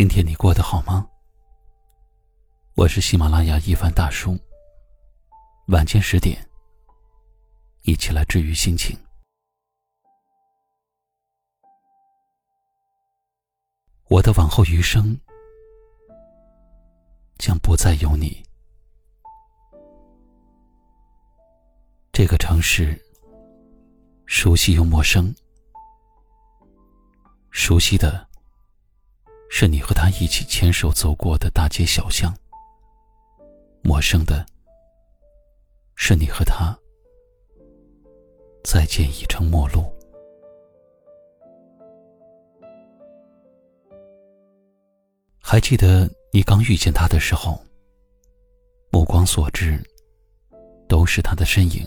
今天你过得好吗？我是喜马拉雅一凡大叔。晚间十点，一起来治愈心情。我的往后余生将不再有你。这个城市，熟悉又陌生。熟悉的。是你和他一起牵手走过的大街小巷。陌生的，是你和他再见已成陌路。还记得你刚遇见他的时候，目光所至都是他的身影。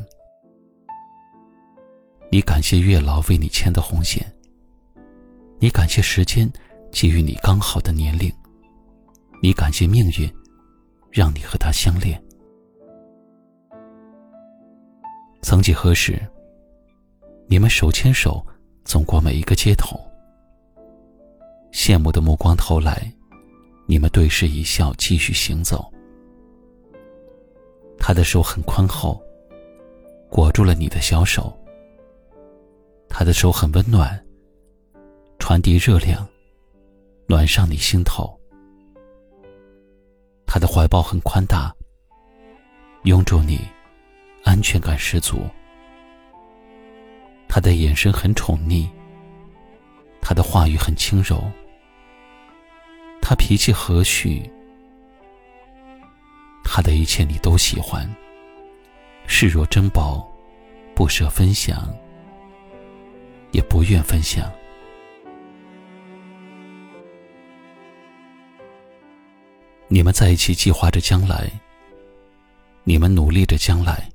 你感谢月老为你牵的红线，你感谢时间。给予你刚好的年龄，你感谢命运，让你和他相恋。曾几何时，你们手牵手走过每一个街头，羡慕的目光投来，你们对视一笑，继续行走。他的手很宽厚，裹住了你的小手。他的手很温暖，传递热量。暖上你心头，他的怀抱很宽大，拥住你，安全感十足。他的眼神很宠溺，他的话语很轻柔，他脾气和煦，他的一切你都喜欢，视若珍宝，不舍分享，也不愿分享。你们在一起计划着将来，你们努力着将来。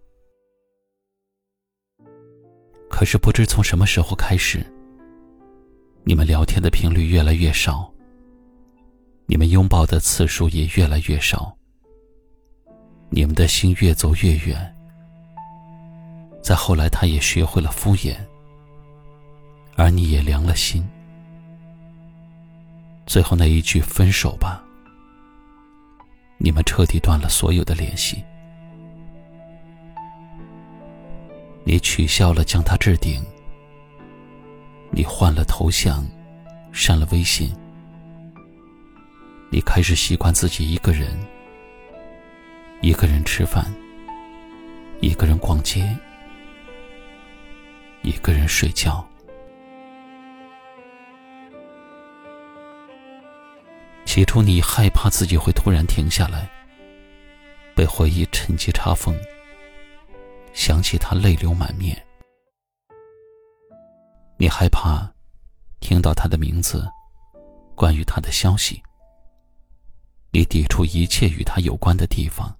可是不知从什么时候开始，你们聊天的频率越来越少，你们拥抱的次数也越来越少，你们的心越走越远。再后来，他也学会了敷衍，而你也凉了心。最后那一句“分手吧”。你们彻底断了所有的联系。你取消了将他置顶，你换了头像，删了微信。你开始习惯自己一个人，一个人吃饭，一个人逛街，一个人睡觉。起初，你害怕自己会突然停下来，被回忆趁机插锋。想起他，泪流满面。你害怕听到他的名字，关于他的消息。你抵触一切与他有关的地方，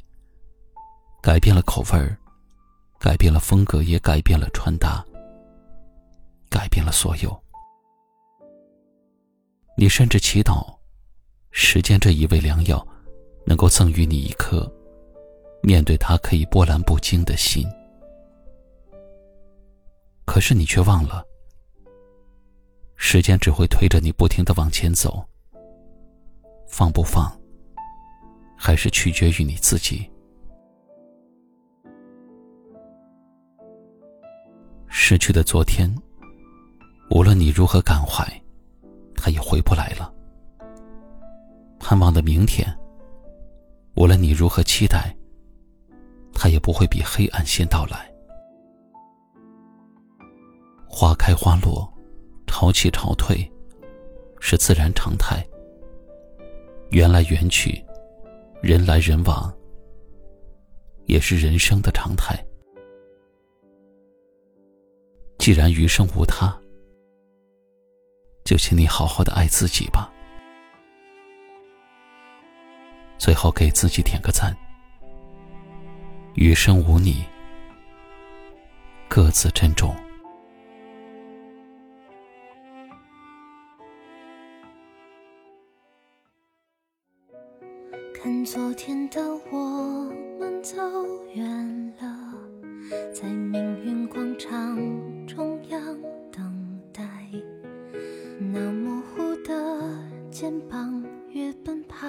改变了口味儿，改变了风格，也改变了穿搭，改变了所有。你甚至祈祷。时间这一味良药，能够赠予你一颗面对它可以波澜不惊的心。可是你却忘了，时间只会推着你不停的往前走。放不放，还是取决于你自己。失去的昨天，无论你如何感怀，他也回不来了。盼望的明天，无论你如何期待，它也不会比黑暗先到来。花开花落，潮起潮退，是自然常态。缘来缘去，人来人往，也是人生的常态。既然余生无他，就请你好好的爱自己吧。最后给自己点个赞。余生无你，各自珍重。看昨天的我们走远了，在命运广场中央等待，那模糊的肩膀越奔跑。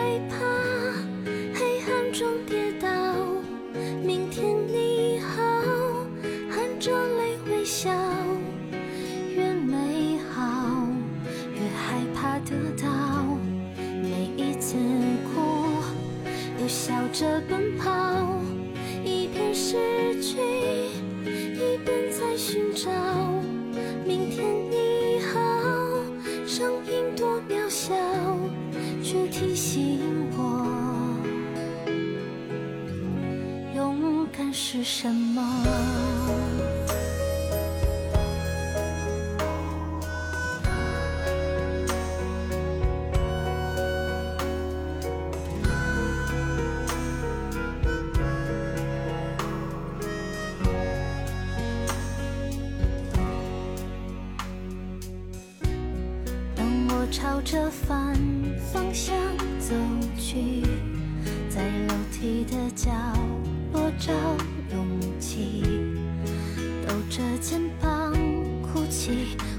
当我朝着反方向走去在楼梯的角落找勇气。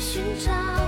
寻找。